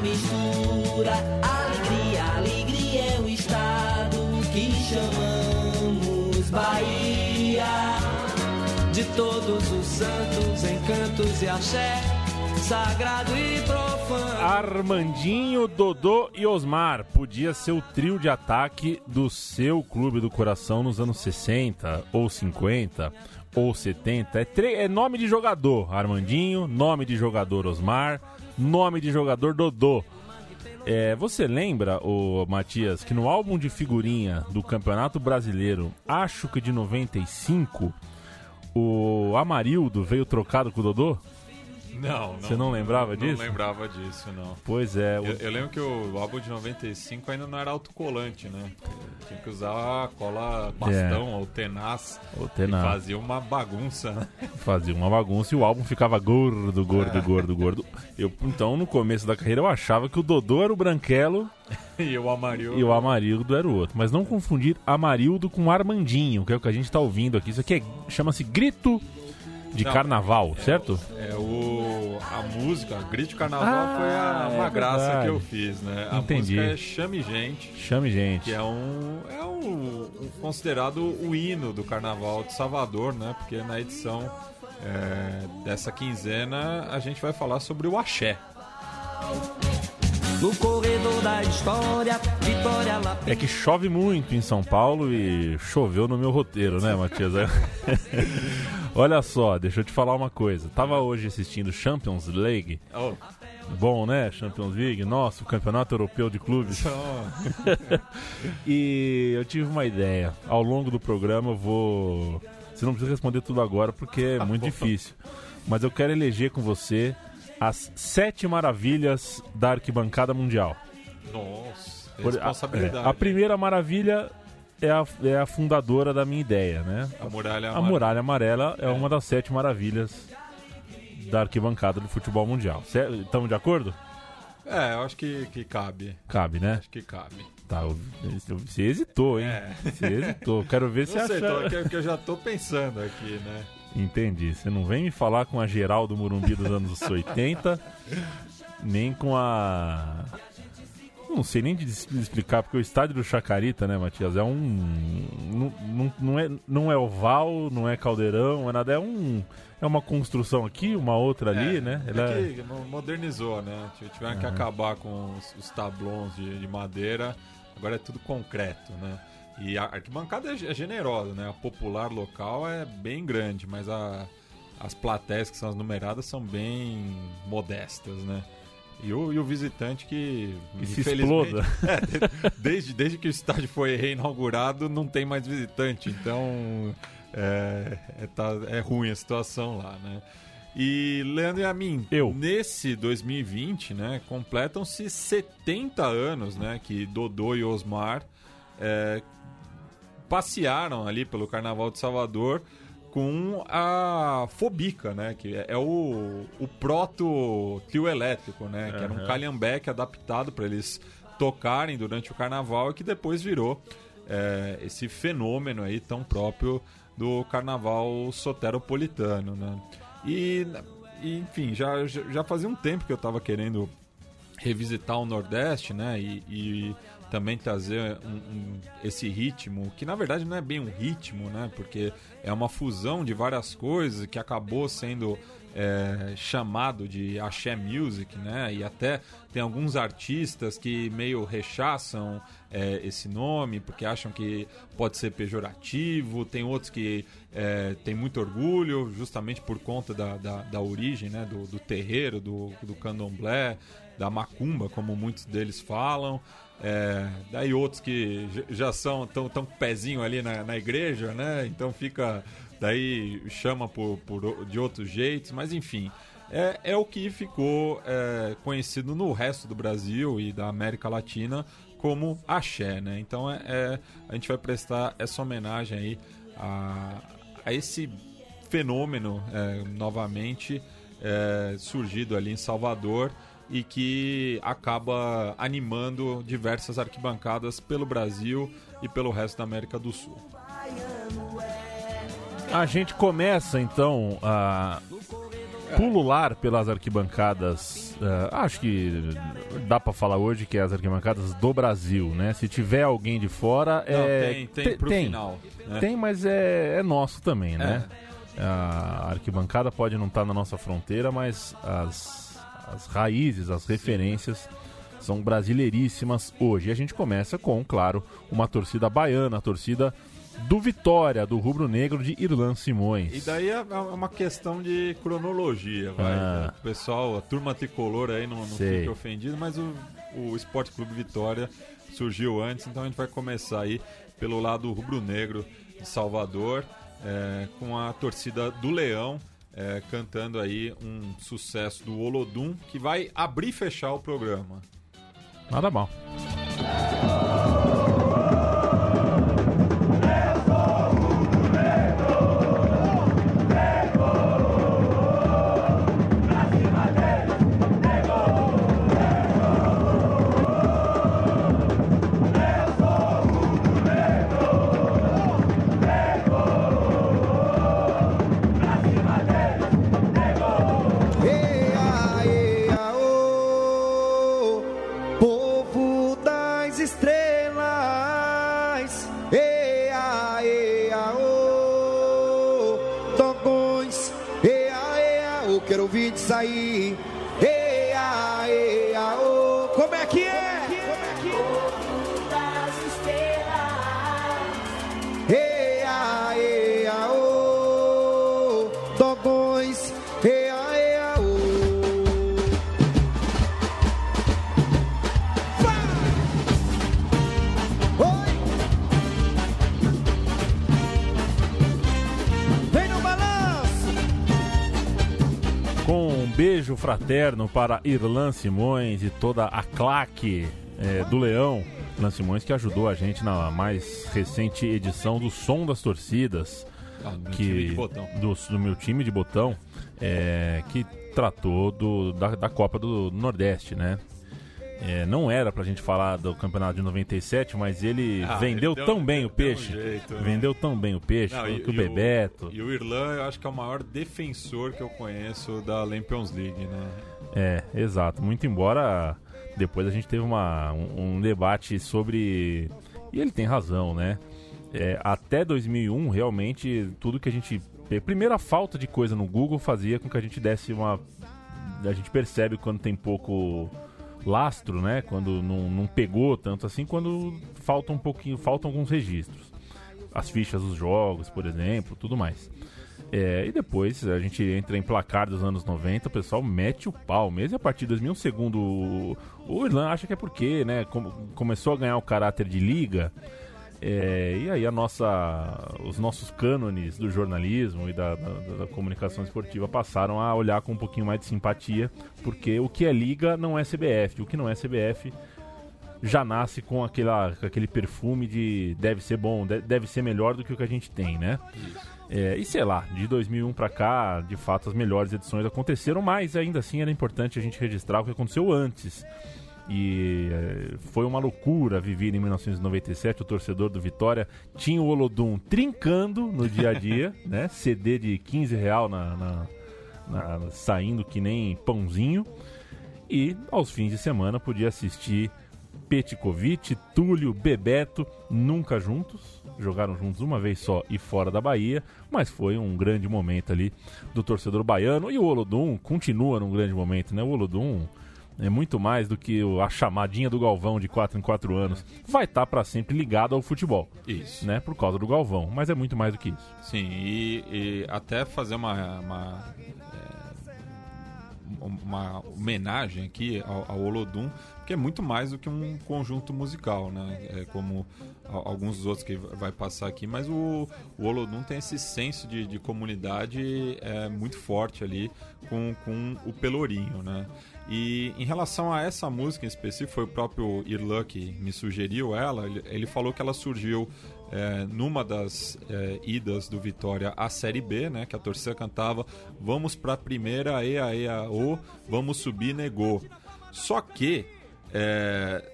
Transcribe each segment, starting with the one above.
Mistura. Alegria, alegria é o estado que chamamos Bahia. De todos os santos, encantos e axé, sagrado e profano. Armandinho, Dodô e Osmar. Podia ser o trio de ataque do seu clube do coração nos anos 60 ou 50 ou 70. É, é nome de jogador, Armandinho, nome de jogador Osmar nome de jogador Dodô. É, você lembra, o Matias, que no álbum de figurinha do Campeonato Brasileiro, acho que de 95, o Amarildo veio trocado com o Dodô? Não, não. Você não lembrava não, disso? Não lembrava disso, não. Pois é. O... Eu, eu, lembro que o álbum de 95 ainda não era autocolante, né? Tinha que usar cola bastão é. ou tenaz. Ou tenaz. E fazia uma bagunça, né? Fazia uma bagunça e o álbum ficava gordo, gordo, é. gordo, gordo. Eu, então, no começo da carreira, eu achava que o Dodô era o branquelo e o Amarildo. E o Amarildo era o outro. Mas não confundir Amarildo com Armandinho, que é o que a gente está ouvindo aqui. Isso aqui é, chama-se Grito de Não, carnaval, é, certo? É o a música, Grito de Carnaval ah, foi a, uma é graça verdade. que eu fiz, né? A Entendi. música é Chame Gente. Chame Gente. Que é um é um, um considerado o hino do Carnaval de Salvador, né? Porque na edição é, dessa quinzena a gente vai falar sobre o axé. No corredor da história, Vitória lá. É que chove muito em São Paulo e choveu no meu roteiro, né, Matias? Olha só, deixa eu te falar uma coisa. Tava hoje assistindo Champions League. Oh. Bom, né? Champions League, nossa, o Campeonato Europeu de Clubes. e eu tive uma ideia. Ao longo do programa eu vou. Você não precisa responder tudo agora porque é muito difícil. Mas eu quero eleger com você as sete maravilhas da arquibancada mundial. Nossa, responsabilidade. A, é, a primeira maravilha é a, é a fundadora da minha ideia, né? A muralha amarela. A muralha amarela é, é uma das sete maravilhas da arquibancada do futebol mundial. Estamos de acordo? É, eu acho que, que cabe. Cabe, né? Acho que cabe. Tá, você hesitou, hein? É. Você hesitou. Quero ver se acha... Tô, que, que eu já tô pensando aqui, né? Entendi. Você não vem me falar com a geral do Murumbi dos anos 80, nem com a. Não sei nem de explicar, porque o estádio do Chacarita, né, Matias? É um. Não, não, não, é, não é oval, não é caldeirão, é nada. É um. É uma construção aqui, uma outra ali, é, né? Ela é que modernizou, né? Tiveram uhum. que acabar com os, os tablões de, de madeira, agora é tudo concreto, né? E a arquibancada é, generosa, né? A popular local é bem grande, mas a, as plateias que são as numeradas são bem modestas, né? E o, e o visitante que, que se exploda. É, desde, desde que o estádio foi reinaugurado, não tem mais visitante. Então é, é, tá, é ruim a situação lá, né? E Leandro e a mim, Eu. nesse 2020, né, completam-se 70 anos, né, que Dodô e Osmar é, passearam ali pelo Carnaval de Salvador com a Fobica, né? Que é o, o proto trio elétrico, né? Que era um calhambeque adaptado para eles tocarem durante o carnaval e que depois virou é, esse fenômeno aí tão próprio do carnaval soteropolitano, né? E, e enfim, já, já fazia um tempo que eu estava querendo revisitar o Nordeste, né? E, e também trazer um, um, esse ritmo, que na verdade não é bem um ritmo, né? Porque é uma fusão de várias coisas que acabou sendo é, chamado de axé music, né? E até tem alguns artistas que meio rechaçam é, esse nome porque acham que pode ser pejorativo. Tem outros que é, têm muito orgulho, justamente por conta da, da, da origem, né? Do, do terreiro, do, do candomblé, da macumba, como muitos deles falam. É, daí outros que já são tão, tão pezinho ali na, na igreja, né? Então fica daí chama por, por de outros jeitos, mas enfim. É, é o que ficou é, conhecido no resto do Brasil e da América Latina como axé, né? Então é, é a gente vai prestar essa homenagem aí a, a esse fenômeno é, novamente é, surgido ali em Salvador e que acaba animando diversas arquibancadas pelo Brasil e pelo resto da América do Sul. A gente começa então a pulular pelas arquibancadas. Uh, acho que dá para falar hoje que é as arquibancadas do Brasil, né? Se tiver alguém de fora, Não, é tem, tem pro tem, final. né? tem, mas é, é nosso também, né? A arquibancada pode não estar na nossa fronteira, mas as, as raízes, as referências são brasileiríssimas hoje. E a gente começa com, claro, uma torcida baiana, a torcida do Vitória, do rubro-negro de Irlan Simões. E daí é é uma questão de cronologia, vai. Ah. O pessoal, a turma tricolor aí não, não fica ofendido, mas o, o Esporte Clube Vitória surgiu antes, então a gente vai começar aí pelo lado rubro-negro de Salvador, é, com a torcida do Leão. É, cantando aí um sucesso do Olodum que vai abrir e fechar o programa. Nada mal. De sair. Beijo fraterno para Irlan Simões e toda a claque eh, do Leão. Irlan Simões que ajudou a gente na mais recente edição do Som das Torcidas. Ah, que. Do, do meu time de botão, é, que tratou do, da, da Copa do Nordeste, né? É, não era pra gente falar do campeonato de 97, mas ele Ah, vendeu ele tão bem o deu um peixe. jeito, né? vendeu tão bem o peixe, Não, e- que o Bebeto. E o Irlan, eu acho que é o maior defensor que eu conheço da Lampions League, né? É, exato. Muito embora depois a gente teve uma, um, um debate sobre. E ele tem razão, né? É, até 2001, realmente, tudo que a gente. Primeiro, a falta de coisa no Google fazia com que a gente desse uma. A gente percebe quando tem pouco lastro, né? Quando não, não pegou tanto assim, quando falta um pouquinho, faltam alguns registros. As fichas dos jogos, por exemplo, tudo mais. É, e depois a gente entra em placar dos anos 90, o pessoal mete o pau mesmo. E a partir de 2001, segundo o, Irlan, acha que é porque, né? com- começou a ganhar o caráter de liga. É, e aí a nossa, os nossos cânones do jornalismo e da, da- da comunicação esportiva passaram a olhar com um pouquinho mais de simpatia, porque o que é liga não é CBF, o que não é CBF já nasce com, aquela, com aquele perfume de deve ser bom, de- deve ser melhor do que o que a gente tem, né? É, e sei lá, de 2001 pra cá, de fato as melhores edições aconteceram, mas ainda assim era importante a gente registrar o que aconteceu antes. E é, foi uma loucura viver em 1997. O torcedor do Vitória tinha o Olodum trincando no dia a dia, né? CD de 15 real na, na- na- saindo que nem pãozinho. E aos fins de semana podia assistir Petkovic, Túlio, Bebeto, nunca juntos, jogaram juntos uma vez só e fora da Bahia, mas foi um grande momento ali do torcedor baiano. E o Olodum continua num grande momento, né? O Olodum é muito mais do que a chamadinha do Galvão de 4 em 4 anos. Vai estar para sempre ligado ao futebol, Isso. né? Por causa do Galvão, mas é muito mais do que isso. Sim, e, e até fazer uma, uma, é, uma homenagem aqui ao, ao Olodum, que é muito mais do que um conjunto musical, né? É como alguns dos outros que vai passar aqui, mas o, o Olodum tem esse senso de, de comunidade é, muito forte ali com, com o Pelourinho, né? E em relação a essa música em específico, foi o próprio Irlan que me sugeriu ela. Ele, falou que ela surgiu é, numa das é, idas do Vitória à Série B, né? Que a torcida cantava Vamos pra primeira, ea, ea, o, vamos subir, negou. Só que é,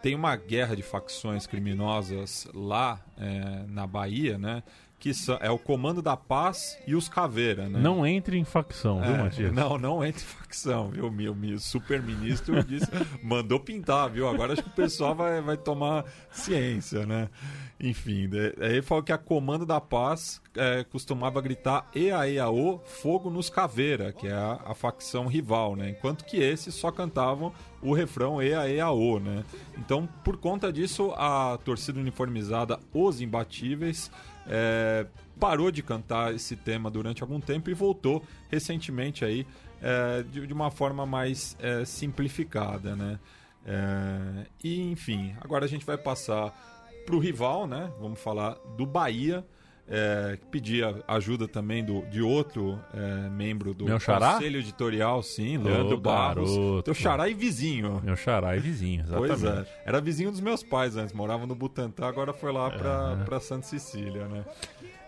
tem uma guerra de facções criminosas lá é, na Bahia, né? Que é o Comando da Paz e os Caveira, né? Não entre em facção, viu, É, Matias? Não, não entre em facção, viu? Meu, meu super ministro disse, mandou pintar, viu? Agora acho que o pessoal vai, vai tomar ciência, né? Enfim, né? aí ele falou que a Comando da Paz é, costumava gritar EAEAO, fogo nos caveira, que é a, a facção rival, né? Enquanto que esses só cantavam o refrão EAEAO, né? Então, por conta disso, a torcida uniformizada Os Imbatíveis é, parou de cantar esse tema durante algum tempo e voltou recentemente aí é, de, de uma forma mais é, simplificada, né? É, e enfim, agora a gente vai passar para o rival, né? Vamos falar do Bahia. É, que pedia ajuda também do, de outro é, membro do conselho editorial, sim, Leandro Ô, Barros, garoto. teu xará e vizinho. Meu xará e vizinho, exatamente. Pois é. Era vizinho dos meus pais antes, morava no Butantã, agora foi lá pra, pra Santa Cecília, né?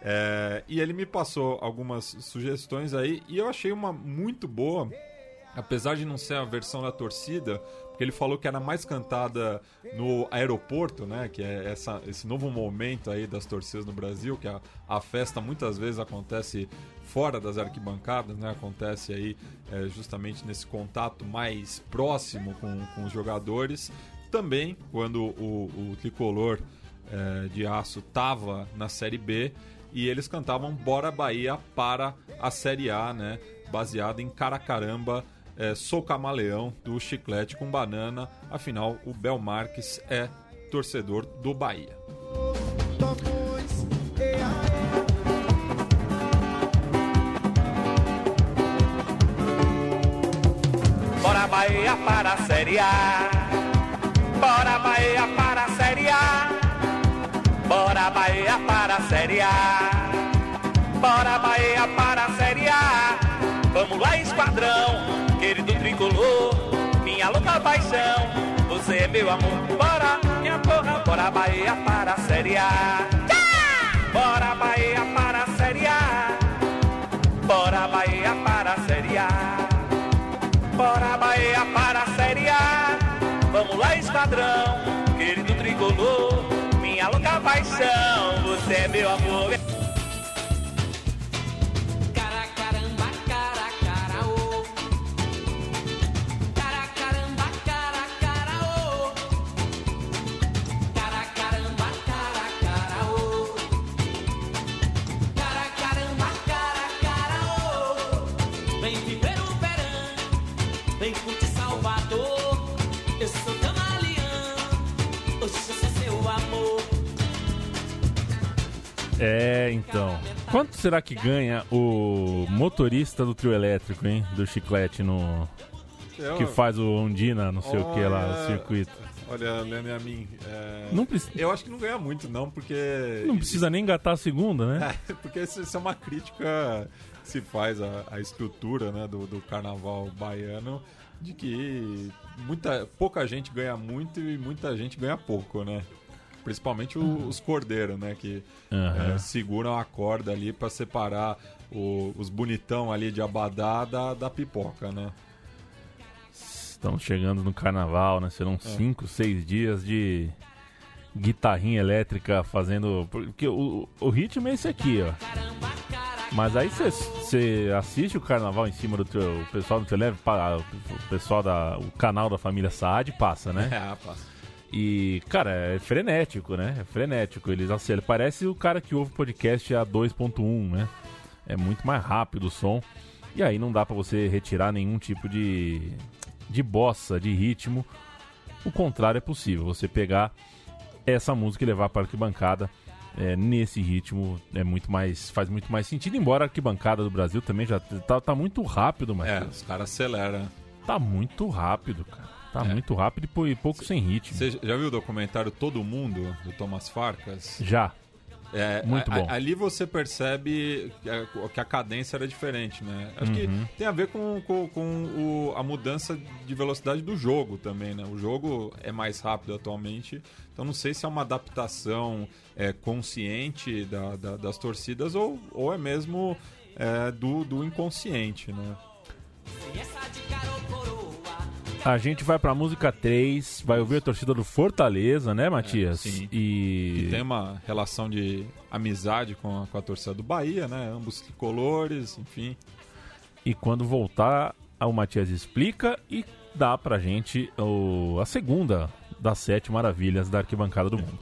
É, e ele me passou algumas sugestões aí e eu achei uma muito boa, apesar de não ser a versão da torcida, porque ele falou que era mais cantada no aeroporto, né? Que é essa, esse novo momento aí das torcidas no Brasil, que a, a festa muitas vezes acontece fora das arquibancadas, né? Acontece aí é, justamente nesse contato mais próximo com, com os jogadores. Também quando o, o tricolor é, de aço tava na Série B e eles cantavam Bora Bahia para a Série A, né? Baseado em Caracaramba, é, Sou Camaleão, do Chiclete com Banana. Afinal, o Bel Marques é torcedor do Bahia. Bora Bahia para a Série A. Bora Bahia para a Série A. Bora Bahia para a Série A. Bora Bahia para a Série A. Vamos lá, esquadrão, querido tricolor, minha louca paixão. Você é meu amor. Bora, minha porra, bora Bahia para a Série A. Bora Bahia para a Série A. Bora Bahia para a Série A. Bora Bahia para a Série A. Vamos lá, esquadrão, querido tricolor, minha louca paixão. Você é meu amor. É, então. Quanto será que ganha o motorista do trio elétrico, hein? Do chiclete no. Que faz o Ondina, não sei o que lá, o circuito. Olha, Leandro e a mim. é, Não, preci- Eu acho que não ganha muito, não, porque. não precisa nem engatar a segunda, né? É, porque isso, isso é uma crítica que se faz à, à estrutura né, do, do carnaval baiano, de que muita, pouca gente ganha muito e muita gente ganha pouco, né? Principalmente o- os cordeiros, né? Que Aham. é, seguram a corda ali para separar o- os bonitão ali de abadá da, da pipoca, né? Estamos chegando no carnaval, né? Serão cinco, seis dias de guitarrinha elétrica fazendo. Porque o, o ritmo é esse aqui, ó. Mas aí você assiste o carnaval em cima do teu. O pessoal do teu leve, o pessoal da. O canal da família Saad passa, né? É, passa. E, cara, é frenético, né? É frenético. Eles aceleram. Parece o cara que ouve podcast a 2.1, né? É muito mais rápido o som. E aí não dá pra você retirar nenhum tipo de, de bossa, de ritmo. O contrário é possível. Você pegar essa música e levar para a arquibancada é, nesse ritmo é muito mais faz muito mais sentido. Embora a arquibancada do Brasil também já tá, tá muito rápido, mas É, os caras aceleram. tá muito rápido, cara. Tá É. muito rápido e pou- e pouco sem ritmo. Você já viu o documentário Todo Mundo, do Thomas Farkas? Já. É, Muito a- bom. a- ali você percebe que a, que a cadência era diferente, né? Acho Uhum. que tem a ver com, com, com o- a mudança de velocidade do jogo também, né? O jogo é mais rápido atualmente, então não sei se é uma adaptação é, consciente da- da- das torcidas ou, ou é mesmo é, do, do inconsciente, né? Essa de. A gente vai pra música 3, vai ouvir a torcida do Fortaleza, né, Matias? sim. E Que tem uma relação de amizade com a, com a torcida do Bahia, né? Ambos tricolores, enfim. E quando voltar, o Matias explica e dá pra gente o- a segunda das sete maravilhas da arquibancada do mundo.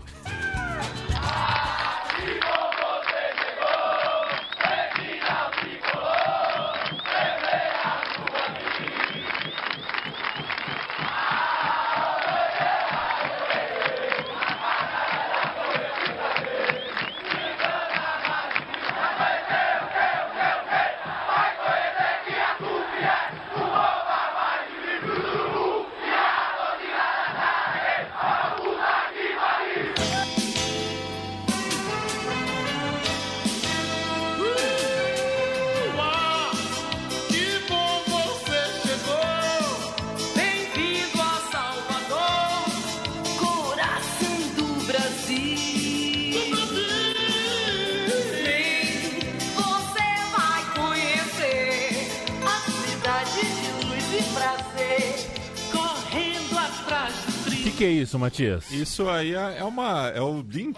Que, é isso, Matias? Isso aí é é uma é o Dream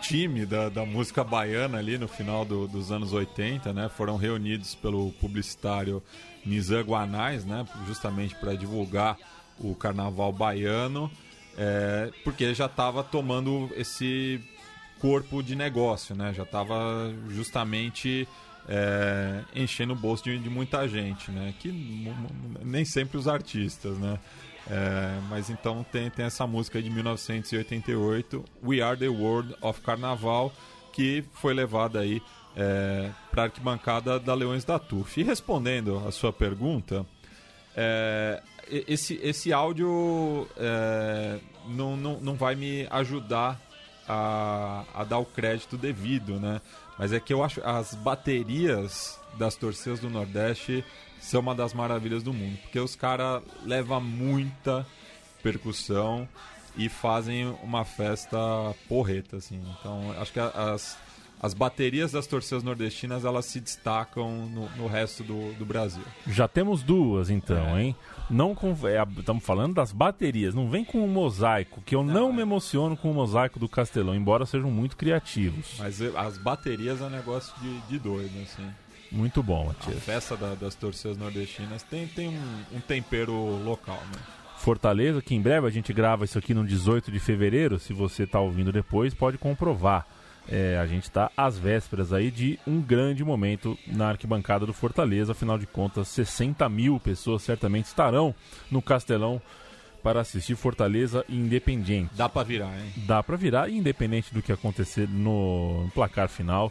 da, da música baiana ali no final do- dos anos 80, né? Foram reunidos pelo publicitário Nizam Guanais, né? Justamente para divulgar o carnaval baiano, é, porque já estava tomando esse corpo de negócio, né? Já estava justamente é, enchendo o bolso de, de muita gente, né? Que nem sempre os artistas, né? É, mas então tem, tem essa música de 1988, We Are the World of Carnaval, que foi levada aí é, para a arquibancada da Leões da TUF. E respondendo a sua pergunta, é, esse, esse áudio é, não, não, não vai me ajudar a, a dar o crédito devido, né? Mas é que eu acho as baterias das torcidas do Nordeste são uma das maravilhas do mundo, porque os caras levam muita percussão e fazem uma festa porreta, assim. Então, acho que as, as baterias das torcidas nordestinas elas se destacam no, no resto do, do Brasil. Já temos duas, então, É. hein? Não Estamos falando das baterias. Não vem com o mosaico, que eu não, é. me emociono com o mosaico do Castelão, embora sejam muito criativos. Mas eh, as baterias é um negócio de, de doido, assim. Muito bom, A Matias. festa da- das torcidas nordestinas tem, tem um, um tempero local, né? Fortaleza, que em breve a gente grava isso aqui no 18 de fevereiro. Se você está ouvindo depois, pode comprovar. É, a gente está às vésperas aí de um grande momento na arquibancada do Fortaleza. Afinal de contas, 60 mil pessoas certamente estarão no Castelão para assistir Fortaleza e Independiente. Dá pra virar, hein? Dá para virar, independente do que acontecer no placar final.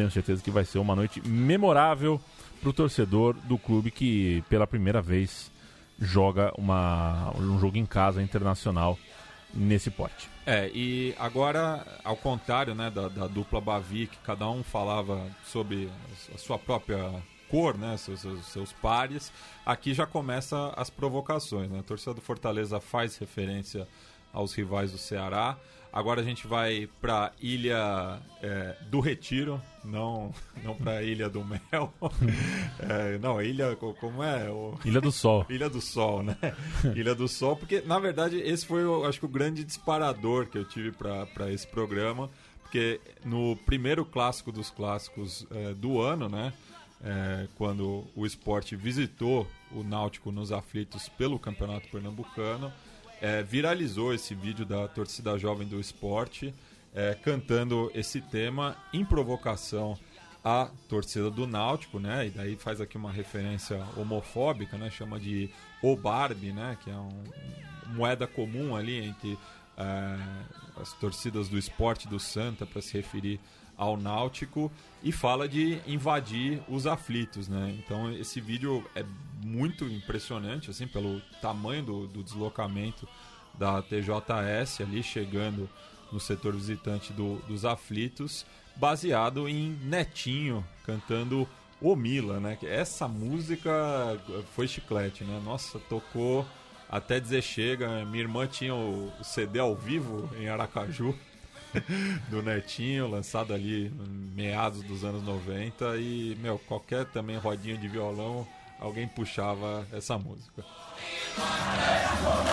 Tenho certeza que vai ser uma noite memorável para o torcedor do clube que pela primeira vez joga uma, um jogo em casa internacional nesse porte. É, e agora, ao contrário né, da, da dupla Bavi, que cada um falava sobre a sua própria cor, né, seus, seus, seus pares, aqui já começa as provocações. Né? A torcida do Fortaleza faz referência aos rivais do Ceará. Agora a gente vai para Ilha é, do Retiro, não, não para Ilha do Mel. É, não, Ilha, co- como é? O... Ilha do Sol. Ilha do Sol, né? Ilha do Sol, porque na verdade esse foi, eu acho que o grande disparador que eu tive para esse programa, porque no primeiro clássico dos clássicos eh, do ano, né? eh, quando o esporte visitou o Náutico nos aflitos pelo Campeonato Pernambucano, é, viralizou esse vídeo da torcida jovem do esporte é, cantando esse tema em provocação à torcida do Náutico, né? E daí faz aqui uma referência homofóbica, né? Chama de o Barbie, né? Que é um, moeda comum ali entre é, as torcidas do esporte do Santa para se referir ao Náutico e fala de invadir os aflitos, né? Então esse vídeo é muito impressionante, assim, pelo tamanho do, do deslocamento da TJS ali chegando no setor visitante do, dos aflitos, baseado em Netinho cantando O Mila, né? Essa música foi chiclete, né? Nossa, tocou até dizer chega. Minha irmã tinha o CD ao vivo em Aracaju. Do Netinho, lançado ali meados dos anos 90 e, meu, qualquer também rodinha de violão, alguém puxava essa música. Oh,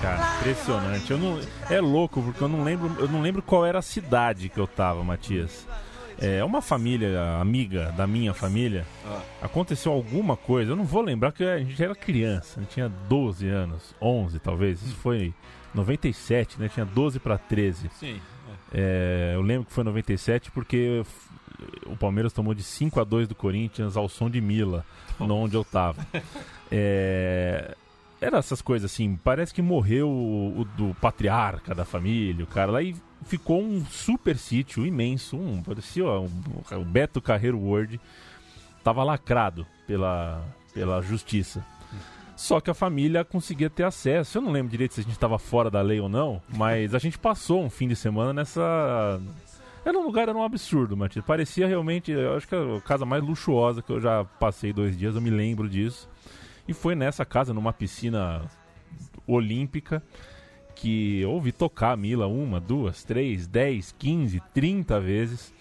cara, impressionante. Eu não, é louco porque eu não lembro, eu não lembro qual era a cidade que eu tava, Matias. É uma família amiga da minha família. Aconteceu alguma coisa, eu não vou lembrar que a gente era criança, a gente tinha 12 anos, 11 talvez. Isso foi 97, né? Tinha 12 para 13. Sim. É, eu lembro que foi 97 porque o Palmeiras tomou de 5 a 2 do Corinthians ao som de Mila, onde eu tava. É, era essas coisas assim, parece que morreu o, o do patriarca da família, o cara lá, e ficou um super sítio imenso, um, parecia um, o Beto Carreiro World, tava lacrado pela, pela justiça. Só que a família conseguia ter acesso. Eu não lembro direito se a gente estava fora da lei ou não, mas a gente passou um fim de semana nessa. Era um lugar, era um absurdo, Matias. Parecia realmente, eu acho que é a casa mais luxuosa que eu já passei dois dias, eu me lembro disso. E foi nessa casa, numa piscina olímpica, que ouvi tocar a Mila uma, duas, três, dez, quinze, trinta vezes.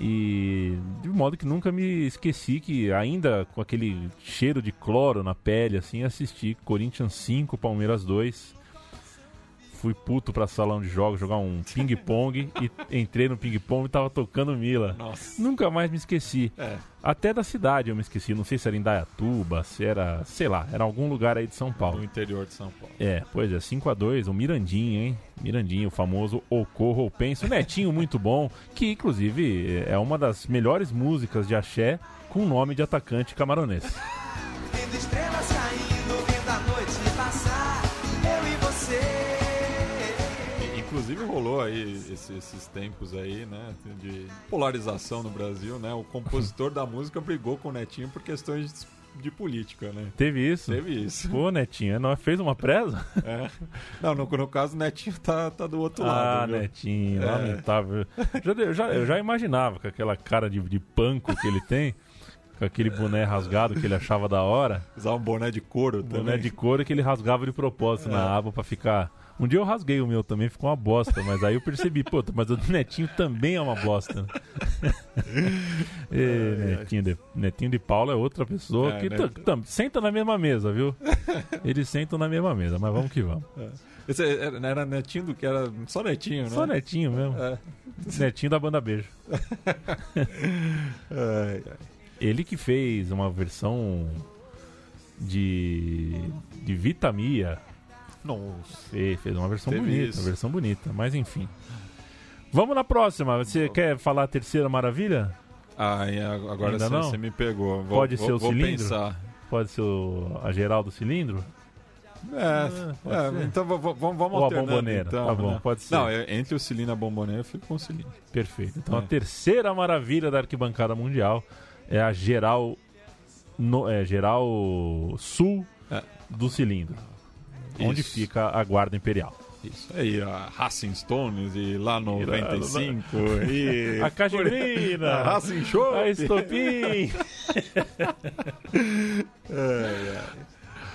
E de modo que nunca me esqueci que ainda com aquele cheiro de cloro na pele, assim, assisti Corinthians 5, Palmeiras 2. Fui puto pra salão de jogos jogar um ping-pong e entrei no ping-pong e tava tocando Mila. Nossa. Nunca mais me esqueci. É. Até da cidade eu me esqueci. Não sei se era em Dayatuba, se era, sei lá, era algum lugar aí de São Paulo. No interior de São Paulo. É, pois é, 5x2, o Mirandinho, hein? Mirandinho, o famoso Ocorro ou Penso. Netinho muito bom, que inclusive é uma das melhores músicas de axé com o nome de atacante camaronês. Inclusive rolou aí esse- esses tempos aí, né, de polarização no Brasil, né? O compositor da música brigou com o Netinho por questões de política, né? Teve isso? Teve isso. Pô, Netinho, não fez uma presa? É. Não, no, no caso o Netinho tá, tá do outro Ah, lado. viu? Netinho, É. lamentável. Já, eu, já, eu já imaginava com aquela cara de, de panco que ele tem, com aquele boné rasgado que ele achava da hora. Usar um boné de couro Boné também. de couro que ele rasgava de propósito na aba pra ficar. Um dia eu rasguei o meu também, ficou uma bosta, mas aí eu percebi, pô, mas o do Netinho também é uma bosta. né? Ê, Netinho, de, Netinho de Paula é outra pessoa É, que né? senta na mesma mesa, viu? Eles sentam na mesma mesa, mas vamos que vamos. Esse era, era Netinho do que era só Netinho, né? Só Netinho mesmo. É. Netinho da banda Beijo. Ai, ai. Ele que fez uma versão de, de Vitamia. Nossa. Fez, fez uma versão Teve bonita, isso. uma versão bonita, mas enfim. Vamos na próxima. Você quer falar a terceira maravilha? Ai, agora Ainda você, não? você me pegou. Vou, Pode vou, ser o vou cilindro? pensar. Pode ser o, a geral do cilindro? É, pode é, então vamos, vamos Ou a bomboneira, então, tá bom, né? pode ser. Não, eu- entre o cilindro e a bomboneira eu fico com o cilindro. Perfeito. Então É. a terceira maravilha da arquibancada mundial é a geral, no, é, geral sul É. do cilindro. Onde Isso. fica a Guarda Imperial. Isso aí, a Racing Stones e lá 95 e... A Cajibrina! A Racing Show! A Estopim!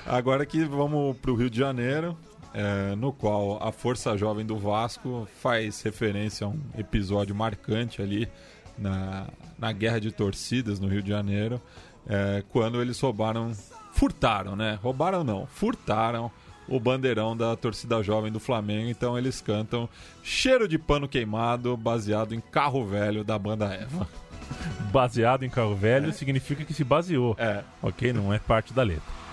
Agora que vamos para o Rio de Janeiro, é, no qual a Força Jovem do Vasco faz referência a um episódio marcante ali na, na guerra de torcidas no Rio de Janeiro, é, quando eles roubaram, furtaram, né? Roubaram não, furtaram o bandeirão da torcida jovem do Flamengo. Então eles cantam Cheiro de Pano Queimado, baseado em Carro Velho da banda Eva. Baseado em carro velho significa que se baseou. É. Ok? Não é parte da letra.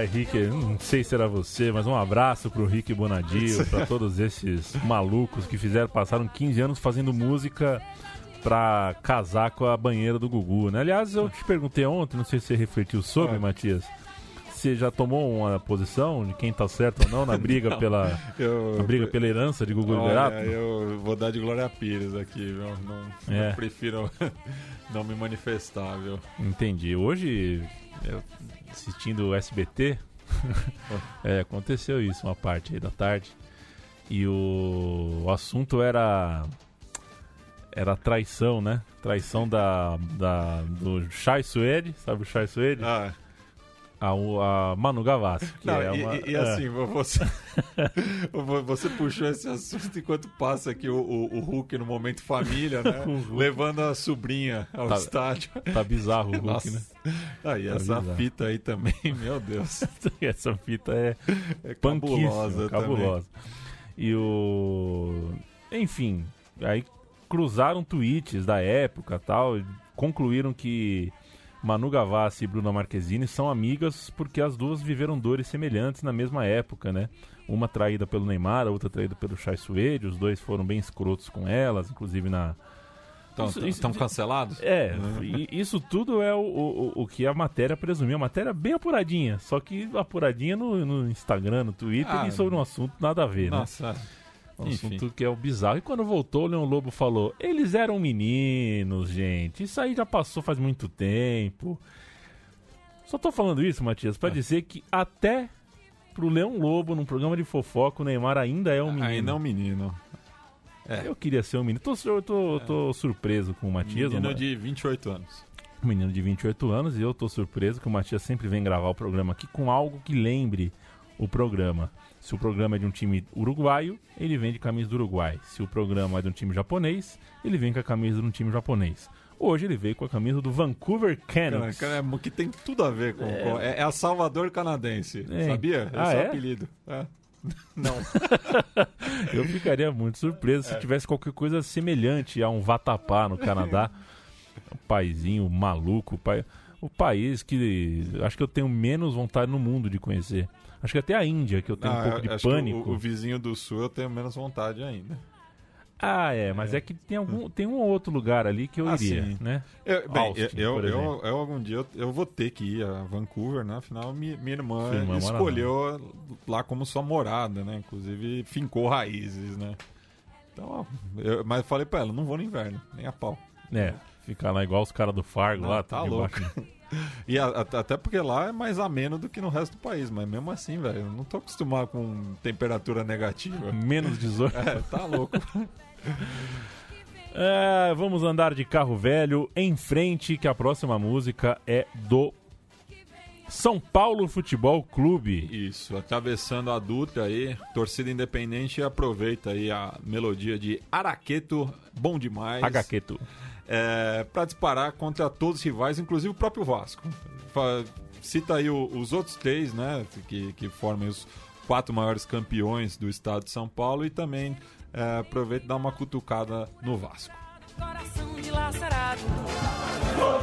Ai, Rick, não sei se era você, mas um abraço pro Rick Bonadio, pra todos esses malucos que fizeram, passaram 15 anos fazendo música pra casar com a banheira do Gugu, né? Aliás, eu te perguntei ontem, não sei se você refletiu sobre, Matias. Você já tomou uma posição de quem tá certo ou não na briga pela Eu, na briga pela herança de Gugu Liberato? eu vou dar de Glória Pires aqui, viu? Não, É. eu prefiro não me manifestar, viu? Entendi. Hoje, eu, assistindo o SBT, é, aconteceu isso, uma parte aí da tarde. E o, o assunto era. Era traição, né? Traição da, da, do Chai Suede, sabe o Chai Suede? Ah, A, a Manu Gavassi. Que não, é e, uma, e- e é. assim, você, você puxou esse assunto enquanto passa aqui o, o, o Hulk no momento família, né? Levando a sobrinha ao Tá- estádio. Tá bizarro o Hulk, Nossa. né? Ah, e Tá essa bizarro. fita aí também, meu Deus. Essa fita é É cabulosa cabulosa. E o. Enfim, aí cruzaram tweets da época tal, e concluíram que Manu Gavassi e Bruna Marquezine são amigas porque as duas viveram dores semelhantes na mesma época, né? Uma traída pelo Neymar, a outra traída pelo Chai Suede, os dois foram bem escrotos com elas, inclusive na. Estão cancelados? É, e isso tudo é o, o, o que a matéria presumiu. A matéria bem apuradinha, só que apuradinha no, no Instagram, no Twitter Ah, e sobre um assunto nada a ver, né? Nossa. Um assunto que é o bizarro. E quando voltou, o Leão Lobo falou: eles eram meninos, gente. Isso aí já passou faz muito tempo. Só tô falando isso, Matias, É. pra dizer que até pro Leão Lobo, num programa de fofoca, o Neymar ainda é um menino. Ainda é um menino. Eu queria ser um menino. Tô, eu tô, tô surpreso com o Matias. Menino um- de 28 anos. um menino de 28 anos e eu tô surpreso que o Matias sempre vem gravar o programa aqui com algo que lembre o programa. Se o programa é de um time uruguaio, ele vem de camisa do Uruguai. Se o programa é de um time japonês, ele vem com a camisa de um time japonês. Hoje ele veio com a camisa do Vancouver Canucks. cara, é, que tem tudo a ver com. com- É, é a Salvador canadense. É. Sabia? Esse Ah, é o é? apelido. É. Não. Eu ficaria muito surpreso É. se tivesse qualquer coisa semelhante a um vatapá no Canadá. um paizinho maluco, pai, o país que acho que eu tenho menos vontade no mundo de conhecer. Acho que até a Índia, que eu tenho um Ah, pouco de pânico. O, o vizinho do sul eu tenho menos vontade ainda. Ah, é, mas é. que tem algum tem um ou outro lugar ali que eu Ah, iria, sim. né? Eu, bem, Austin, eu, eu, eu, algum dia eu, eu vou ter que ir a Vancouver, né? Afinal, mi- minha irmã, irmã escolheu lá como sua morada, né? Inclusive fincou raízes, né? Então, eu, mas eu falei pra ela, não vou no inverno, nem a pau. É, ficar lá igual os caras do Fargo Não, lá, tá louco. E a- a- até porque lá é mais ameno do que no resto do país, mas mesmo assim, velho, eu não tô acostumado com temperatura negativa. Menos 18. É, tá louco. É, vamos andar de carro velho em frente, que a próxima música é do São Paulo Futebol Clube. Isso, atravessando a Dutra aí, torcida independente, aproveita aí a melodia de Araqueto, bom demais. Tu. É, para disparar contra todos os rivais, inclusive o próprio Vasco. Cita aí o- os outros três, né? Que, que formam os quatro maiores campeões do estado de São Paulo e também é, aproveita e dá uma cutucada no Vasco. Coração dilacerado. Não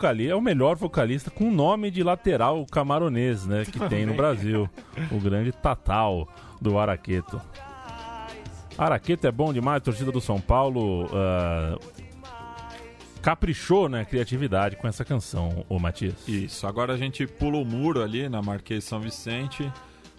vocalista, é o melhor vocalista com nome de lateral camaronês, né? Que tem no Brasil. O grande Tatal do Araqueto. Araqueto é bom demais, a torcida do São Paulo ah, caprichou na criatividade com essa canção, ô Matias. Isso, agora a gente pula o muro ali na Marquês São Vicente,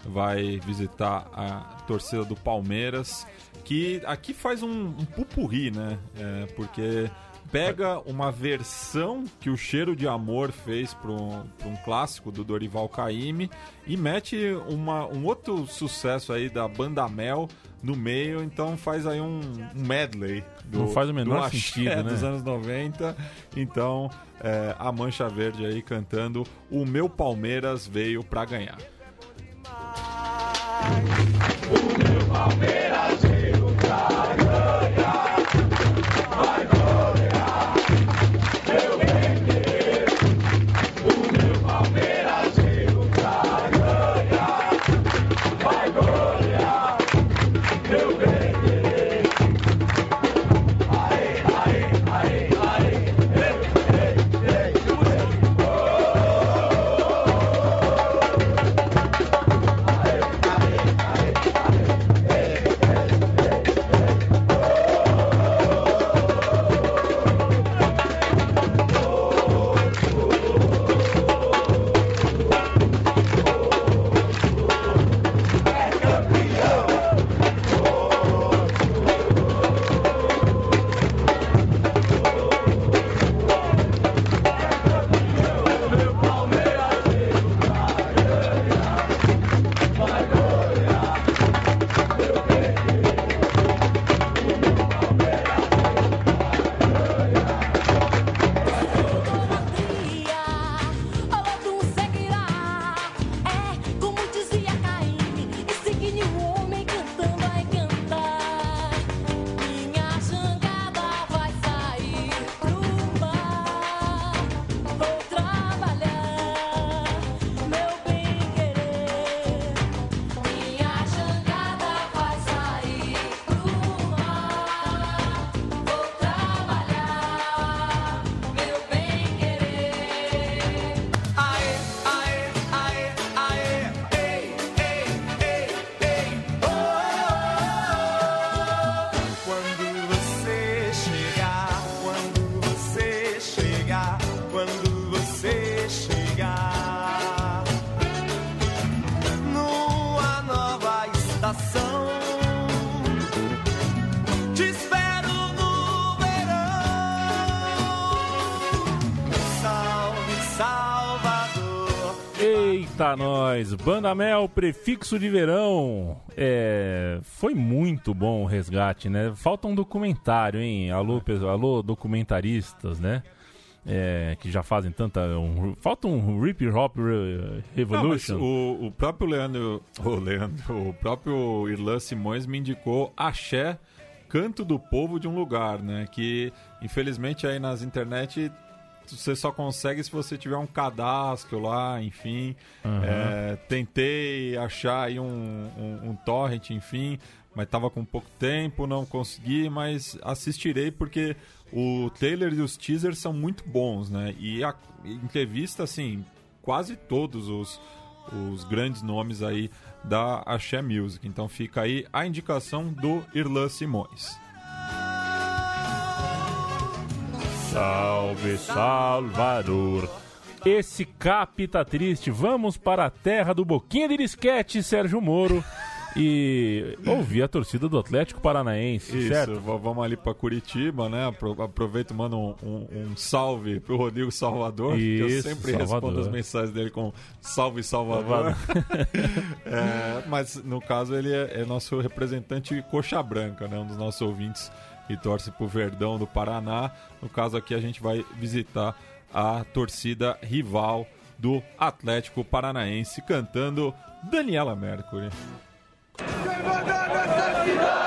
vai visitar a torcida do Palmeiras, que aqui faz um, um pupurri, né? É, porque pega uma versão que o Cheiro de Amor fez para um, um clássico do Dorival Caymmi e mete uma, um outro sucesso aí da Banda Mel no meio, então faz aí um, um medley do, Não faz o menor do axé sentido, né? dos anos 90. Então, é, a Mancha Verde aí cantando O Meu Palmeiras Veio Pra Ganhar. É, Nós! Banda Mel, prefixo de verão. É, foi muito bom o resgate, né? Falta um documentário, hein? Alô, alô, documentaristas, né? é, que já fazem tanta. Um, falta um Hip Hop Re- Não, Revolution. o, o próprio Leandro, o Leandro, o próprio Irlan Simões me indicou Axé, Canto do Povo de um Lugar, né? Que infelizmente aí nas internet você só consegue se você tiver um cadastro lá, enfim. É, tentei achar aí um, um, um torrent, enfim, mas tava com pouco tempo, não consegui, mas assistirei porque o trailer e os teasers são muito bons, né? E a entrevista, assim, quase todos os, os grandes nomes aí da Axé Music. Então fica aí a indicação do Irlan Simões. Salve Salvador. Esse cap tá triste. Vamos para a terra do Boquinha de Disquete, Sérgio Moro. E ouvir a torcida do Atlético Paranaense, Isso, certo? vamos ali para Curitiba, né? Apro- Aproveito e mando um, um- um salve pro Rodrigo Salvador, que eu Isso, sempre Salvador. respondo as mensagens dele com salve Salvador. É, mas no caso ele é, é nosso representante coxa branca, né? Um dos nossos ouvintes que torce pro Verdão do Paraná. No caso aqui a gente vai visitar a torcida rival do Atlético Paranaense cantando Daniela Mercury. O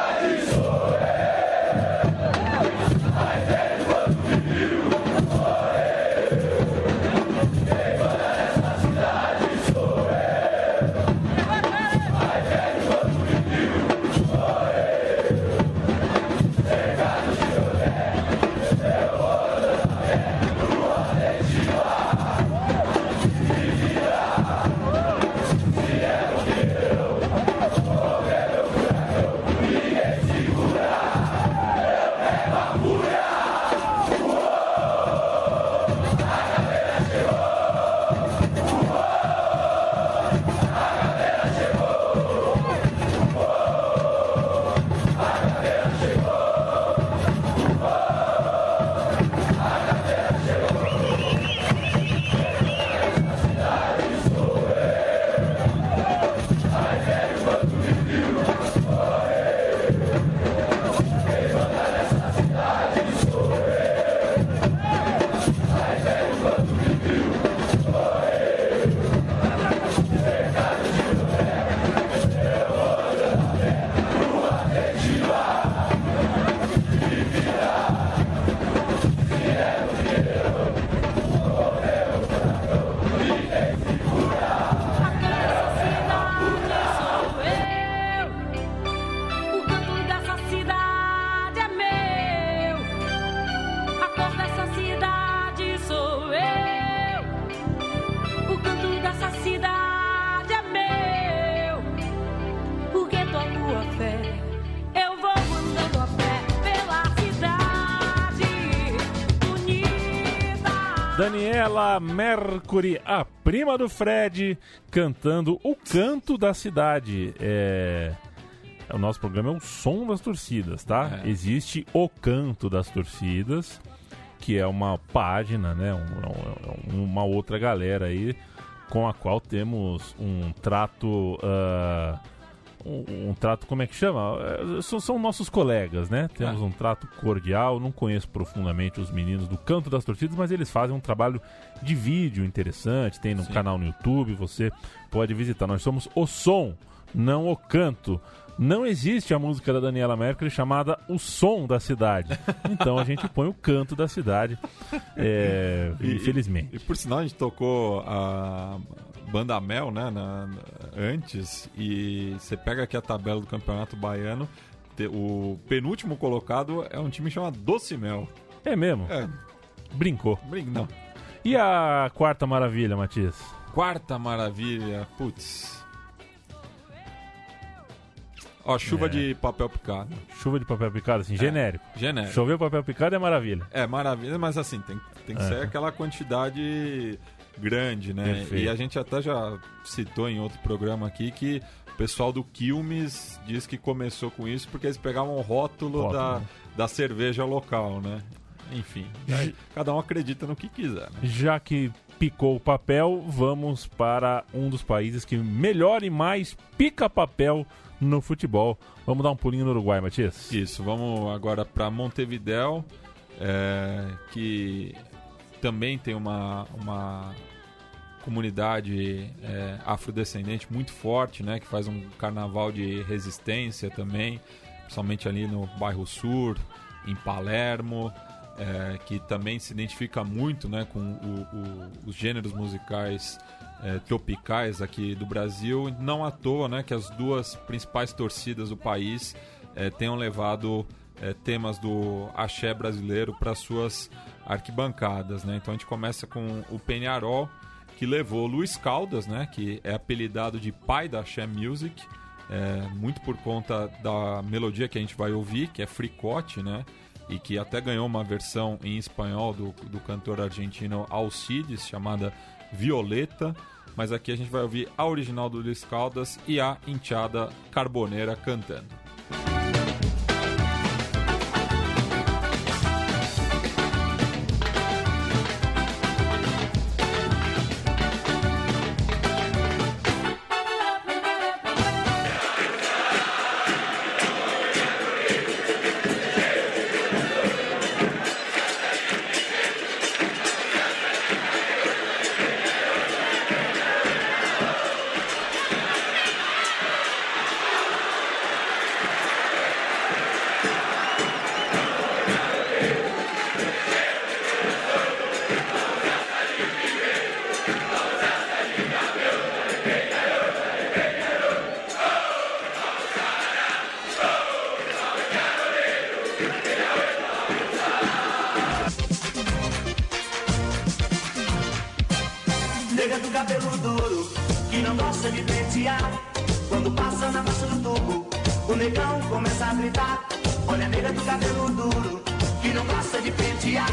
Daniela Mercury, a prima do Fred, cantando o canto da cidade. É... O nosso programa é o som das torcidas, tá? É. Existe o canto das torcidas, que é uma página, né? Um- um- uma outra galera aí com a qual temos um trato. ah, um, um trato, como é que chama? É, São, são nossos colegas, né? Temos um trato cordial. Não conheço profundamente os meninos do Canto das Torcidas, mas eles fazem um trabalho de vídeo interessante. Tem no canal no YouTube, você pode visitar. Nós somos o som, não o canto. Não existe a música da Daniela Mercury chamada O Som da Cidade. Então a gente põe o canto da cidade, é, E- infelizmente. E, por sinal, a gente tocou a Banda Mel, né, na- antes, e você pega aqui a tabela do Campeonato Baiano, o penúltimo colocado é um time chamado Doce Mel. É mesmo? É, Brincou. brin- não. E a quarta maravilha, Matias? Quarta maravilha, putz. Ó, chuva É. de papel picado. Chuva de papel picado, assim, genérico. Genérico. Choveu papel picado é maravilha. É maravilha, mas assim, tem, tem que ser aquela quantidade grande, né? Perfeito. E a gente até já citou em outro programa aqui que o pessoal do Quilmes diz que começou com isso porque eles pegavam o rótulo, Rótulo, da, né? da cerveja local, né? Enfim, cada um acredita no que quiser, né? Já que picou o papel, vamos para um dos países que melhor e mais pica papel no futebol. Vamos dar um pulinho no Uruguai, Matias? Isso, vamos agora para Montevidéu, é, que também tem uma, uma comunidade é, afrodescendente muito forte, né? Que faz um carnaval de resistência também, principalmente ali no bairro Sur, em Palermo, é, que também se identifica muito né, com o- o- os gêneros musicais é, tropicais aqui do Brasil. Não à toa né, que as duas principais torcidas do país é, tenham levado é, temas do axé brasileiro para suas arquibancadas. Né? Então a gente começa com o Penharol, que levou Luiz Caldas, né, que é apelidado de pai da axé music, é, muito por conta da melodia que a gente vai ouvir, que é Fricote, né? E que até ganhou uma versão em espanhol do, do cantor argentino Alcides, chamada Violeta. Mas aqui a gente vai ouvir a original do Luiz Caldas e a Enteada Carboneira cantando. Cabelo duro, que não gosta de pentear. Quando passa na baixa do tubo, o negão começa a gritar. Olha a nega do cabelo duro, que não gosta de pentear.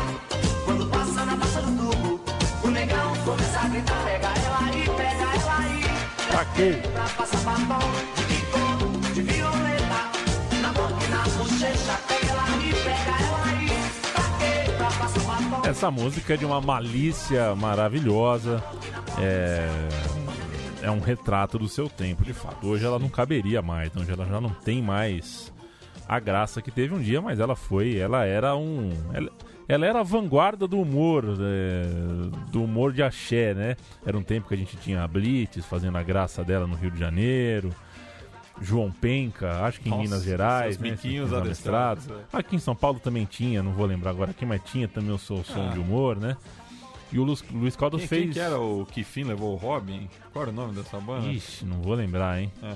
Quando passa na baixa do tubo, o negão começa a gritar. Pega ela aí, pega ela aí. Pra quê? Pra passar batom de bico, de violeta. Na boca e na bochecha, pega ela aí, pega ela aí. Pra quê? Pra passar batom. Essa música é de uma malícia maravilhosa. É, é um retrato do seu tempo, de fato. Hoje ela não caberia mais, hoje ela já não tem mais a graça que teve um dia, mas ela foi, ela era um. Ela, ela era a vanguarda do humor, é, do humor de axé, né? Era um tempo que a gente tinha a Blitz fazendo a graça dela no Rio de Janeiro. João Penca, acho que em Nossa, Minas Gerais, né? biquinhos esses adestrados, amestrados. Aqui em São Paulo também tinha, não vou lembrar agora aqui, mas tinha também o seu som de humor, né? E o Luiz, Luiz Caldas Quem, fez. quem que era o que fim levou o Robin? Qual era o nome dessa banda? Ixi, não vou lembrar, hein? É.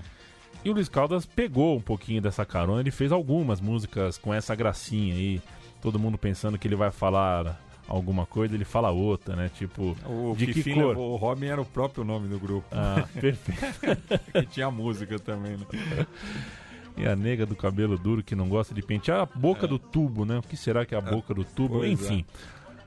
E o Luiz Caldas pegou um pouquinho dessa carona, ele fez algumas músicas com essa gracinha aí. Todo mundo pensando que ele vai falar alguma coisa, ele fala outra, né? Tipo, O de que que cor? levou o Robin era o próprio nome do grupo. Ah, perfeito. que tinha música também, né? E a nega do cabelo duro que não gosta de pentear a boca do tubo, né? O que será que é a boca do tubo? pois Enfim.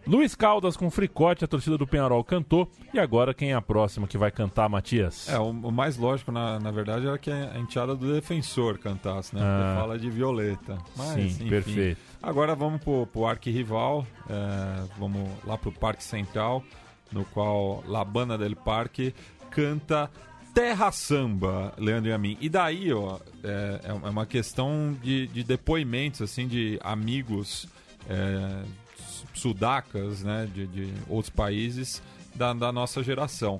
Luiz Caldas com fricote, a torcida do Penharol cantou. E agora quem é a próxima que vai cantar, Matias? É, o, o mais lógico, na, na verdade, era que a enteada do defensor cantasse, né? Ah. Porque fala de Violeta. Mas, Sim, enfim. perfeito. Agora vamos pro, pro arquirrival, é, vamos lá pro Parque Central, no qual La Banda del Parque canta Terra Samba, Leandro e a mim. E daí, ó, é, é uma questão de, de depoimentos, assim, de amigos é, sudacas, né, de, de outros países da, da nossa geração.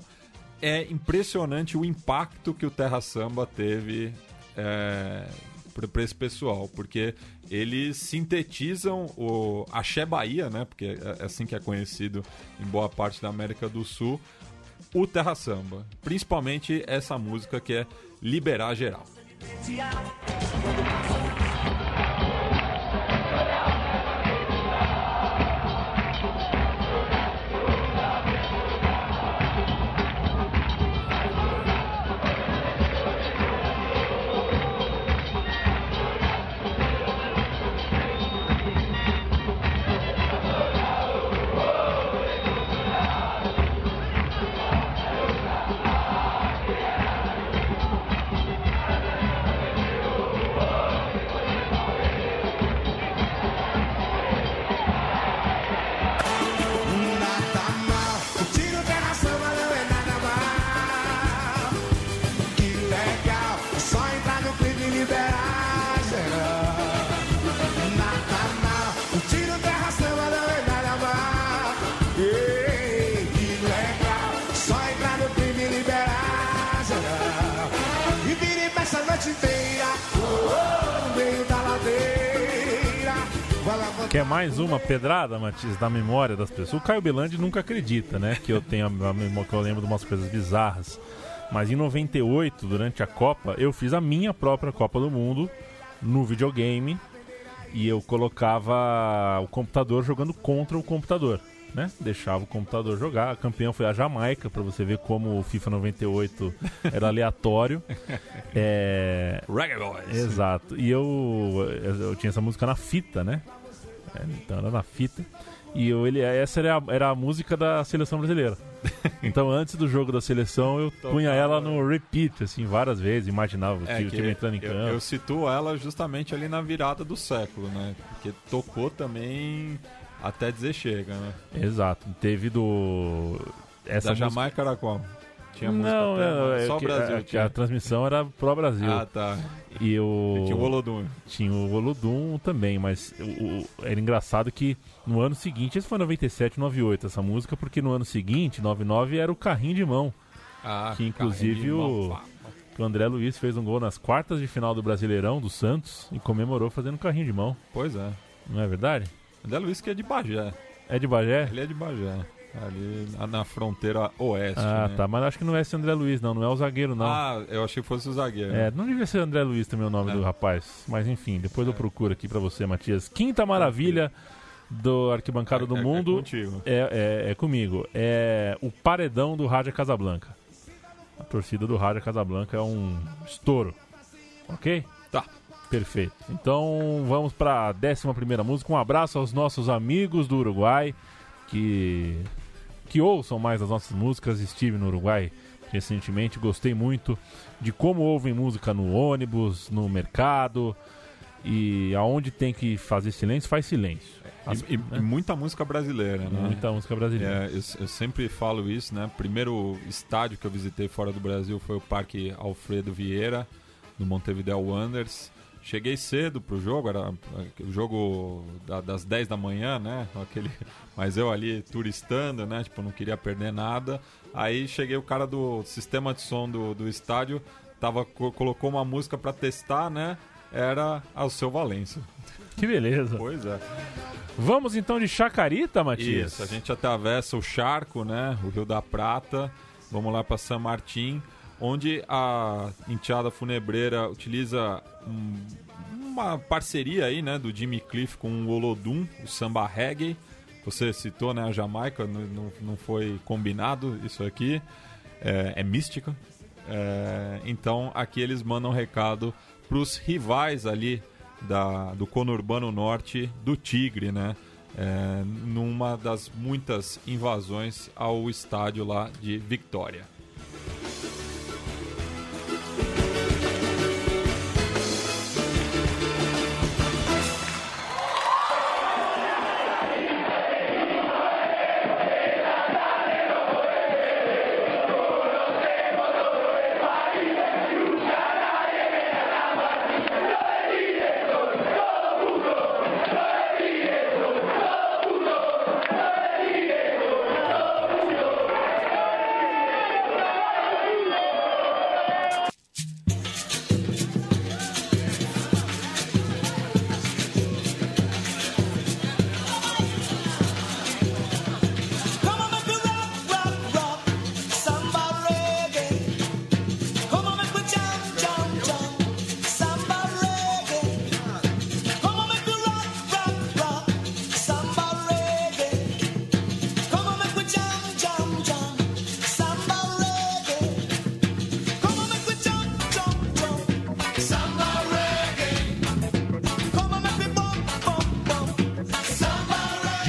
É impressionante o impacto que o Terra Samba teve é, para esse pessoal, porque eles sintetizam o Axé Bahia, né, porque é assim que é conhecido em boa parte da América do Sul, o Terra Samba. Principalmente essa música que é Liberar Geral. Mais uma pedrada, Matias, da memória das pessoas? O Caio Belandi nunca acredita, né? Que eu tenho a memória, que eu lembro de umas coisas bizarras. Mas em 98, durante a Copa, eu fiz a minha própria Copa do Mundo no videogame e eu colocava o computador jogando contra o computador, né? Deixava o computador jogar. A campeã foi a Jamaica, pra você ver como o FIFA 98 era aleatório. É, Reggae Boys. Exato. E eu, eu tinha essa música na fita, né? É, Então era na fita. E eu, ele, essa era a, era a música da seleção brasileira. Então antes do jogo da seleção eu punha ela no repeat, assim, várias vezes. Imaginava É time, o que time entrando em eu, campo. eu situo ela justamente ali na virada do século, né? Porque tocou também até dizer chega, né? Exato. Teve do. Essa da música... Jamaica era? Tinha música Não, até, é, só é o que Brasil a, tinha. a transmissão era pro Brasil. Ah, tá. E o. Tinha o Olodum. Tinha o Olodum também, mas o- o- era engraçado que no ano seguinte, esse foi 97, 98, essa música, porque no ano seguinte, 99, era o carrinho de mão. Ah, Que inclusive o- mão, O André Luiz fez um gol nas quartas de final do Brasileirão do Santos e comemorou fazendo carrinho de mão. Pois é. Não é verdade? André Luiz que é de Bagé. É de Bagé? Ele é de Bagé. Ali na- fronteira oeste. Ah, né? tá. Mas acho que não é esse André Luiz, não. Não é o zagueiro, não. Ah, eu achei que fosse o zagueiro. É, não devia ser André Luiz também o nome É. do rapaz. Mas enfim, depois eu procuro aqui pra você, Matias. Quinta maravilha do Arquibancada do É- é- é Mundo contigo. é, é- é comigo. É o paredão do Rádio Casablanca. A torcida do Rádio Casablanca é um estouro. Ok? Tá. Perfeito. Então vamos para a décima primeira música. Um abraço aos nossos amigos do Uruguai que, que ouçam mais as nossas músicas. Estive no Uruguai recentemente, gostei muito de como ouvem música no ônibus, no mercado e aonde tem que fazer silêncio, faz silêncio. As- E, e- e muita música brasileira, né? Muita música brasileira. É, eu, eu sempre falo isso, né? Primeiro estádio que eu visitei fora do Brasil foi o Parque Alfredo Vieira, no Montevideo Wanderers. Cheguei cedo pro jogo, era o jogo da- das 10 da manhã, né? Aquele, mas eu ali turistando, né? Tipo, não queria perder nada. Aí cheguei o cara do sistema de som do, do estádio, tava, co- colocou uma música pra testar, né? Era ao seu Valência. Que beleza. Pois é. Vamos então de Chacarita, Matias? Isso, a gente atravessa o Charco, né? O Rio da Prata. Vamos lá para San Martín, onde a enteada funebreira utiliza um- uma parceria aí, né? Do Jimmy Cliff com o Olodum, o samba reggae. Você citou, né? A Jamaica, não, não- foi combinado isso aqui. É, é mística. É, então aqui eles mandam um recado para os rivais ali da, do conurbano norte do Tigre, né? É, numa das muitas invasões ao estádio lá de Vitória.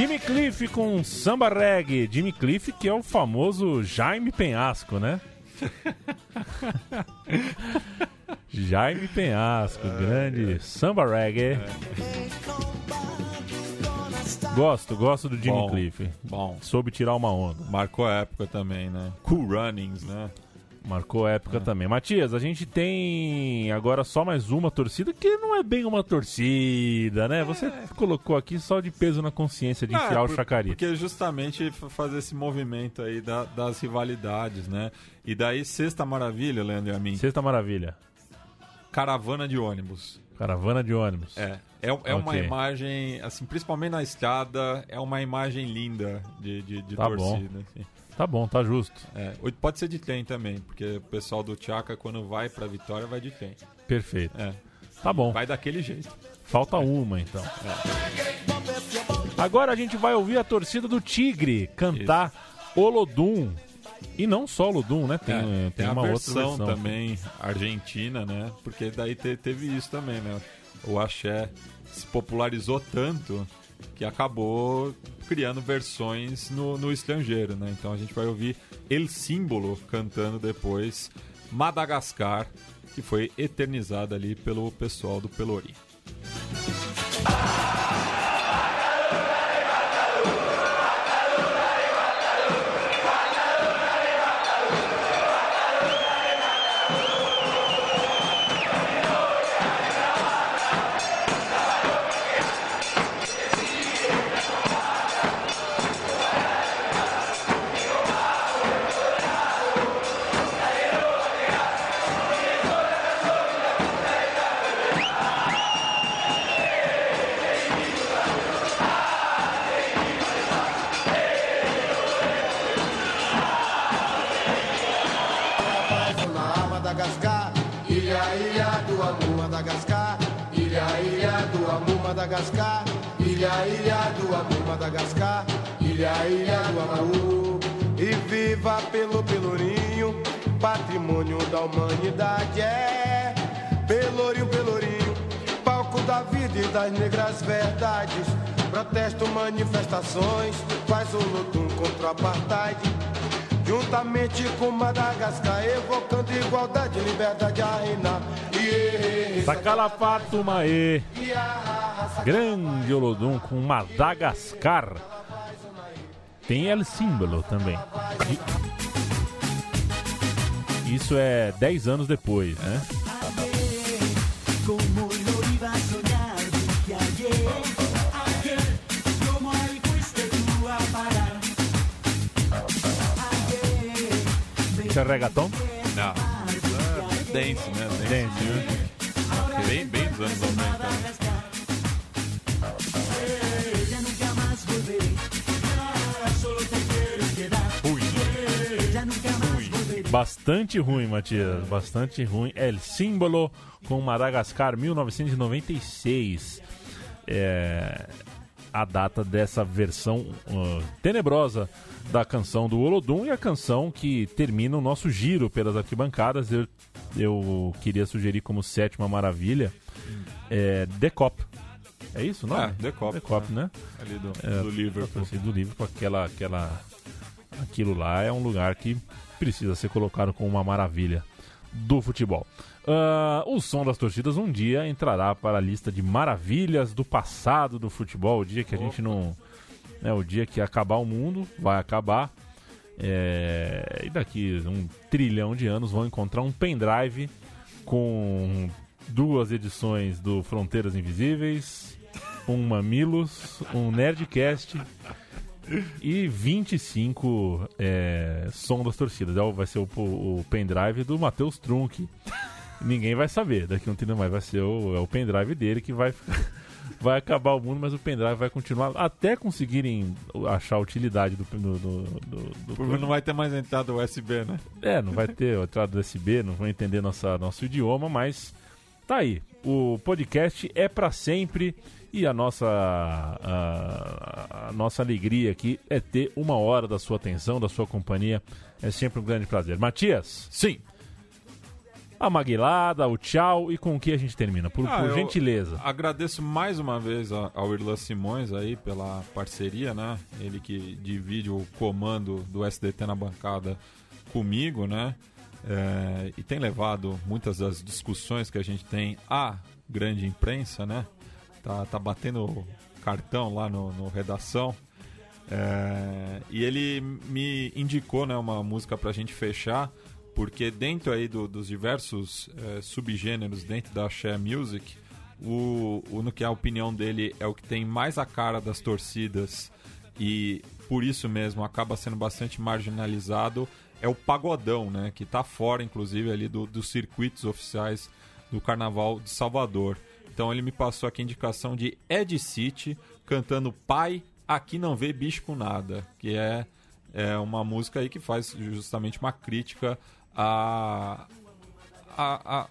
Jimmy Cliff com samba reggae. Jimmy Cliff, que é o famoso Jaime Penhasco, né? Jaime Penhasco, grande samba reggae. Gosto, gosto do Jimmy Bom. Cliff. Bom, Soube tirar uma onda. marcou a época também, né? Cool Runnings, né? Marcou época também. Matias, a gente tem agora só mais uma torcida, que não é bem uma torcida, né? Você colocou aqui só de peso na consciência de enfiar Ah, o por- chacarita. Porque justamente fazer esse movimento aí da- das rivalidades, né? E daí, Sexta Maravilha, Leandro e a mim. Sexta Maravilha. caravana de ônibus. Caravana de ônibus. É, é, é uma Ok. imagem, assim, principalmente na estrada, é uma imagem linda de, de, de Tá bom. torcida. assim. Tá bom, tá justo. É, pode ser de trem também, porque o pessoal do Tchaka, quando vai pra Vitória, vai de trem. Perfeito. É, Tá bom. vai daquele jeito. Falta uma, então. Agora a gente vai ouvir a torcida do Tigre cantar Olodum. E não só Olodum, né? Tem, É, tem, tem a uma versão, outra versão. também argentina, né? Porque daí te- teve isso também, né? O axé se popularizou tanto que acabou criando versões no, no estrangeiro, né? Então a gente vai ouvir El Símbolo cantando depois Madagascar, que foi eternizada ali pelo pessoal do Pelourinho. Olá, das negras verdades. Protesto, manifestações, faz o luto contra o apartheid. Juntamente com Madagascar, evocando igualdade liberdade a reinar. Yeah. Sacalapato Mae. Grande Olodum com Madagascar. Tem El Símbolo também. E- Isso é 10 anos depois, né? É reggaeton? Não, é dance, né? Dance, Dance, né? music. Bem, bem dos anos 90. né? más volveré. Bastante ruim, Matias. Bastante ruim. El Símbolo com Madagascar 1996. É a data dessa versão uh, tenebrosa da canção do Olodum e a canção que termina o nosso giro pelas arquibancadas. Eu, eu queria sugerir como sétima maravilha é, The Cop. É isso, não? Ah, The Cop, The Cop, né? ali do, É, do Liverpool. do Liverpool, aquela, aquela, aquilo lá é um lugar que precisa ser colocado como uma maravilha do futebol. Ah, o som das torcidas um dia entrará para a lista de maravilhas do passado do futebol. O dia que a gente não. Né, o dia que acabar o mundo, vai acabar. É, e daqui um trilhão de anos vão encontrar um pendrive com duas edições do Fronteiras Invisíveis, um Mamilos, um Nerdcast e 25 é, som das torcidas. É Vai ser o, o pendrive do Matheus Trunk. Ninguém vai saber daqui um tempo mais. Vai ser o, é o pendrive dele que vai Vai acabar o mundo, mas o pendrive vai continuar até conseguirem achar a utilidade do, do, do, do- do Porque não vai ter mais entrada USB, né? é, não vai ter entrada USB, não vão entender nossa, nosso idioma, mas tá aí. O podcast é pra sempre e a nossa, a, a nossa alegria aqui é ter uma hora da sua atenção, da sua companhia. É sempre um grande prazer. Matias, Sim. A maguilada, o tchau e com o que a gente termina? Por, Ah, por gentileza. Agradeço mais uma vez ao Irlan Simões aí pela parceria, né? Ele que divide o comando do SDT na bancada comigo, né? É, e tem levado muitas das discussões que a gente tem à grande imprensa, né? Tá, tá batendo cartão lá no, no redação. É, e ele me indicou né, uma música pra gente fechar, porque dentro aí do, dos diversos é, subgêneros dentro da Share Music, o, o, no que é a opinião dele é o que tem mais a cara das torcidas e por isso mesmo acaba sendo bastante marginalizado é o pagodão, né? Que está fora, inclusive, ali do, dos circuitos oficiais do Carnaval de Salvador. Então ele me passou aqui a indicação de Ed City cantando Pai, Aqui Não Vê Bicho Com Nada, que é, é uma música aí que faz justamente uma crítica a, a, a,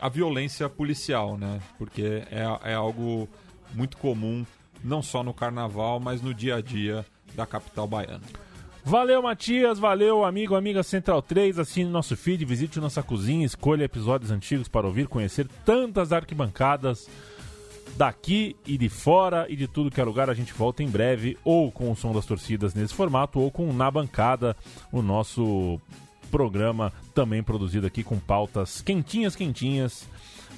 a violência policial, né? Porque é, é algo muito comum, não só no carnaval, mas no dia a dia da capital baiana. Valeu, Matias. Valeu, amigo, amiga Central 3. Assine nosso feed, visite nossa cozinha, escolha episódios antigos para ouvir, conhecer tantas arquibancadas daqui e de fora e de tudo que é lugar. A gente volta em breve, ou com o som das torcidas nesse formato, ou com Na Bancada, o nosso programa também produzido aqui com pautas quentinhas, quentinhas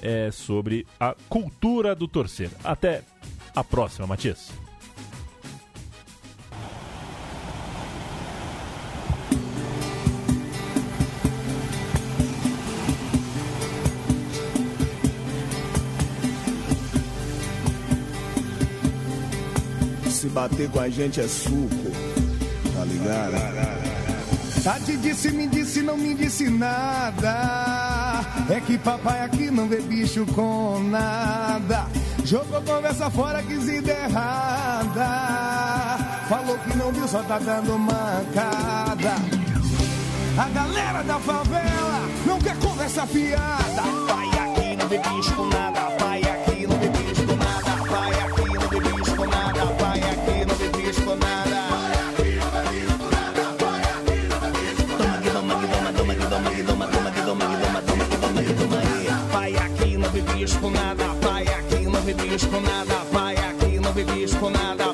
é, sobre a cultura do torcer. Até a próxima, Matias. Se bater com a gente é suco, tá ligado? A te disse, me disse, não me disse nada. É que papai aqui não vê bicho com nada. Jogou conversa fora, quis ir errada. Falou que não viu, só tá dando mancada. A galera da favela não quer conversa fiada. Pai aqui não vê bicho com nada, pai. vives com nada, vai aqui, não vives com nada.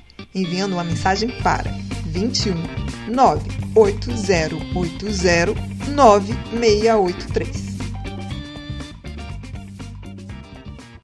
enviando uma mensagem para 21 98080 9683.